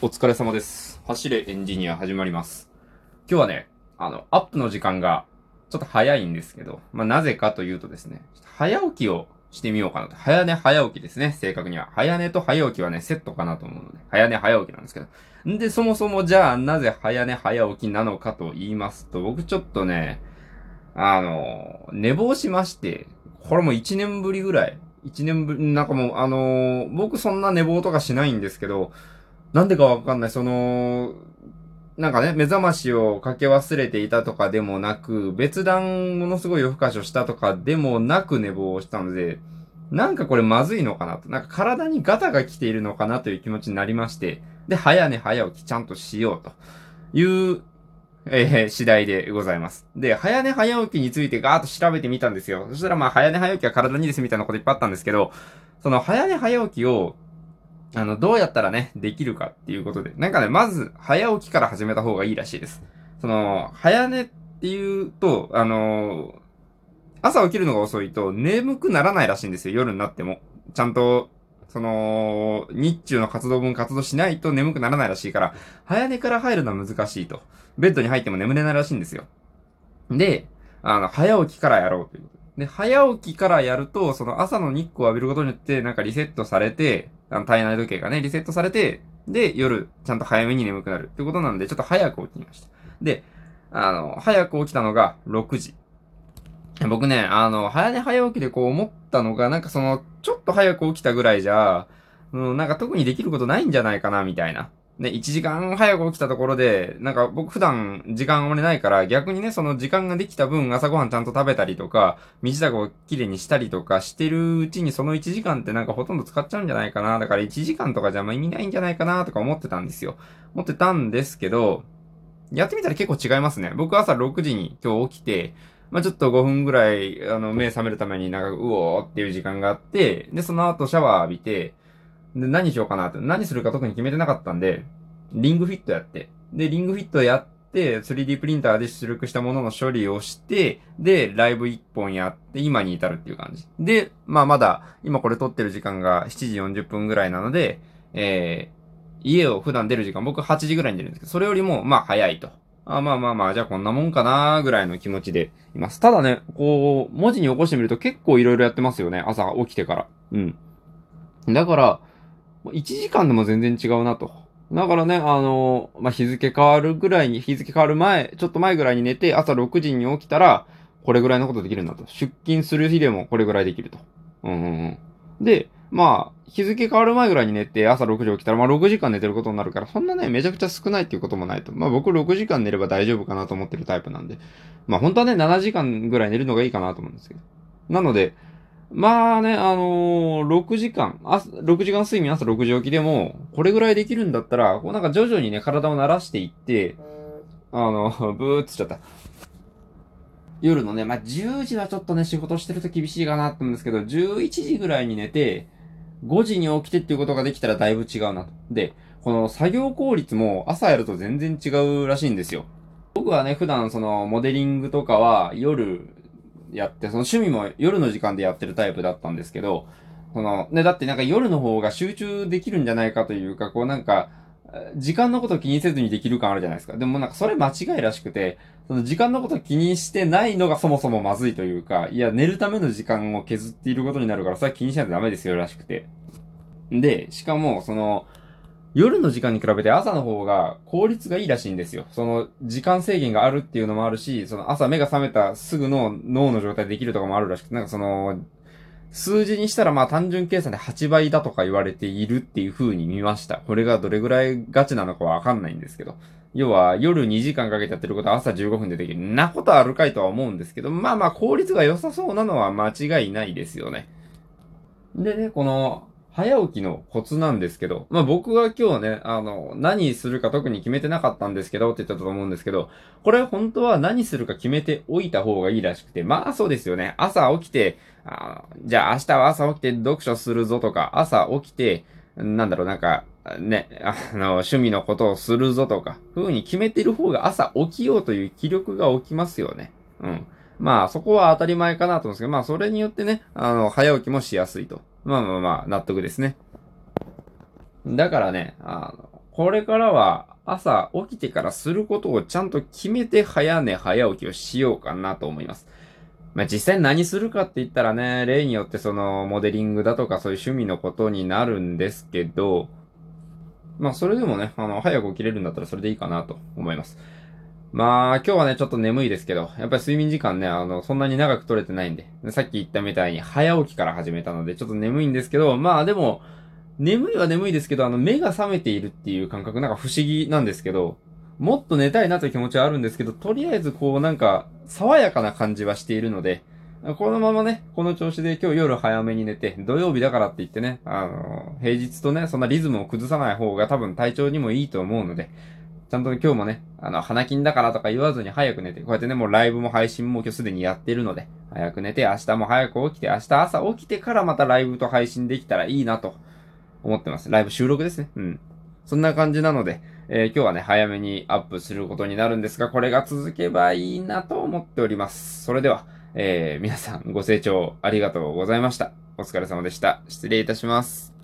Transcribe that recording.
お疲れ様です。走れエンジニア始まります。今日はね、あの、アップの時間がちょっと早いんですけど、まあ、なぜかというとですね、早起きをしてみようかなと。早寝早起きですね、正確には。早寝と早起きはね、セットかなと思うので、早寝早起きなんですけど。んで、そもそもじゃあ、なぜ早寝早起きなのかと言いますと、僕ちょっとね、あの、寝坊しまして、これも1年ぶりぐらい。1年ぶり、なんかもう、あの僕そんな寝坊とかしないんですけど、なんでかわかんない、その、なんかね、目覚ましをかけ忘れていたとかでもなく、別段ものすごい夜更かしをしたとかでもなく寝坊をしたので、なんかこれまずいのかなと。なんか体にガタが来ているのかなという気持ちになりまして、で、早寝早起きちゃんとしようという、えー、次第でございます。で、早寝早起きについてガーッと調べてみたんですよ。そしたらまあ、早寝早起きは体にですみたいなこといっぱいあったんですけど、その早寝早起きを、あの、どうやったらね、できるかっていうことで。なんかね、まず、早起きから始めた方がいいらしいです。その、早寝っていうと、あの朝起きるのが遅いと眠くならないらしいんですよ、夜になっても。ちゃんと、その、日中の活動分活動しないと眠くならないらしいから、早寝から入るのは難しいと。ベッドに入っても眠れないらしいんですよ。で、あの、早起きからやろうということ。で、早起きからやると、その朝の日光を浴びることによって、なんかリセットされて、あの体内時計がね、リセットされて、で、夜、ちゃんと早めに眠くなるってことなんで、ちょっと早く起きました。で、あの、早く起きたのが6時。僕ね、あの、早寝早起きでこう思ったのが、なんかその、ちょっと早く起きたぐらいじゃ、うん、なんか特にできることないんじゃないかな、みたいな。ね、1時間早く起きたところで、なんか僕普段時間あまりないから、逆にね、その時間ができた分朝ごはんちゃんと食べたりとか、身支度をきれいにしたりとかしてるうちにその1時間ってなんかほとんど使っちゃうんじゃないかな。だから1時間とかじゃあんま意味ないんじゃないかなとか思ってたんですよ。思ってたんですけど、やってみたら結構違いますね。僕朝6時に今日起きて、まあちょっと5分ぐらい、あの、目覚めるためになんか、うおーっていう時間があって、で、その後シャワー浴びて、で、何しようかなって、何するか特に決めてなかったんで、リングフィットやって、で、リングフィットやって、3D プリンターで出力したものの処理をして、で、ライブ1本やって、今に至るっていう感じ。で、まあまだ、今これ撮ってる時間が7時40分ぐらいなので、えー、家を普段出る時間、僕8時ぐらいに出るんですけど、それよりも、まあ早いと。あまあまあまあ、じゃあこんなもんかなーぐらいの気持ちでいます。ただね、こう、文字に起こしてみると結構いろいろやってますよね。朝起きてから。うん。だから、1時間でも全然違うなと。だからね、あの、まあ、日付変わるぐらいに、日付変わる前、ちょっと前ぐらいに寝て、朝6時に起きたら、これぐらいのことできるんだと。出勤する日でもこれぐらいできると。うんうんうん。で、まあ、日付変わる前ぐらいに寝て、朝6時起きたら、まあ6時間寝てることになるから、そんなね、めちゃくちゃ少ないっていうこともないと。まあ僕6時間寝れば大丈夫かなと思ってるタイプなんで。まあ本当はね、7時間ぐらい寝るのがいいかなと思うんですけど。なので、まあね、あのー、6時間、朝、6時間睡眠朝6時起きでも、これぐらいできるんだったら、こうなんか徐々にね、体を慣らしていって、あの、ブーっつっちゃった。夜のね、まあ、10時はちょっとね、仕事してると厳しいかなと思うんですけど、11時ぐらいに寝て、5時に起きてっていうことができたらだいぶ違うなと。で、この作業効率も朝やると全然違うらしいんですよ。僕はね、普段そのモデリングとかは夜やって、その趣味も夜の時間でやってるタイプだったんですけど、その、ね、だってなんか夜の方が集中できるんじゃないかというか、こうなんか、時間のこと気にせずにできる感あるじゃないですか。でもなんかそれ間違いらしくて、その時間のこと気にしてないのがそもそもまずいというか、いや、寝るための時間を削っていることになるから、それは気にしないとダメですよ、らしくて。で、しかも、その、夜の時間に比べて朝の方が効率がいいらしいんですよ。その、時間制限があるっていうのもあるし、その朝目が覚めたすぐの脳の状態できるとかもあるらしくて、なんかその、数字にしたらまあ単純計算で8倍だとか言われているっていう風に見ました。これがどれぐらいガチなのかわかんないんですけど。要は夜2時間かけてやってることは朝15分でできる。なことあるかいとは思うんですけど、まあまあ効率が良さそうなのは間違いないですよね。でね、この、早起きのコツなんですけど、まあ僕は今日ね、あの、何するか特に決めてなかったんですけどって言ったと思うんですけど、これ本当は何するか決めておいた方がいいらしくて、まあそうですよね。朝起きて、あじゃあ明日は朝起きて読書するぞとか、朝起きて、なんだろう、なんか、ね、あの、趣味のことをするぞとか、風に決めてる方が朝起きようという気力が起きますよね。うん。まあ、そこは当たり前かなと思うんですけど、まあ、それによってね、あの、早起きもしやすいと。まあまあまあ、納得ですね。だからね、あの、これからは朝起きてからすることをちゃんと決めて早寝早起きをしようかなと思います。まあ、実際何するかって言ったらね、例によってそのモデリングだとかそういう趣味のことになるんですけど、まあそれでもね、あの、早く起きれるんだったらそれでいいかなと思います。まあ、今日はね、ちょっと眠いですけど、やっぱり睡眠時間ね、あの、そんなに長く取れてないんで、さっき言ったみたいに早起きから始めたので、ちょっと眠いんですけど、まあでも、眠いは眠いですけど、あの、目が覚めているっていう感覚、なんか不思議なんですけど、もっと寝たいなという気持ちはあるんですけど、とりあえずこうなんか、爽やかな感じはしているので、このままね、この調子で今日夜早めに寝て、土曜日だからって言ってね、あの、平日とね、そんなリズムを崩さない方が多分体調にもいいと思うので、ちゃんと、今日もね、あの、花金だからとか言わずに早く寝て、こうやってね、もうライブも配信も今日すでにやってるので、早く寝て、明日も早く起きて、明日朝起きてからまたライブと配信できたらいいなと思ってます。ライブ収録ですね。うん。そんな感じなので、えー、今日はね、早めにアップすることになるんですが、これが続けばいいなと思っております。それでは、えー、皆さんご清聴ありがとうございました。お疲れ様でした。失礼いたします。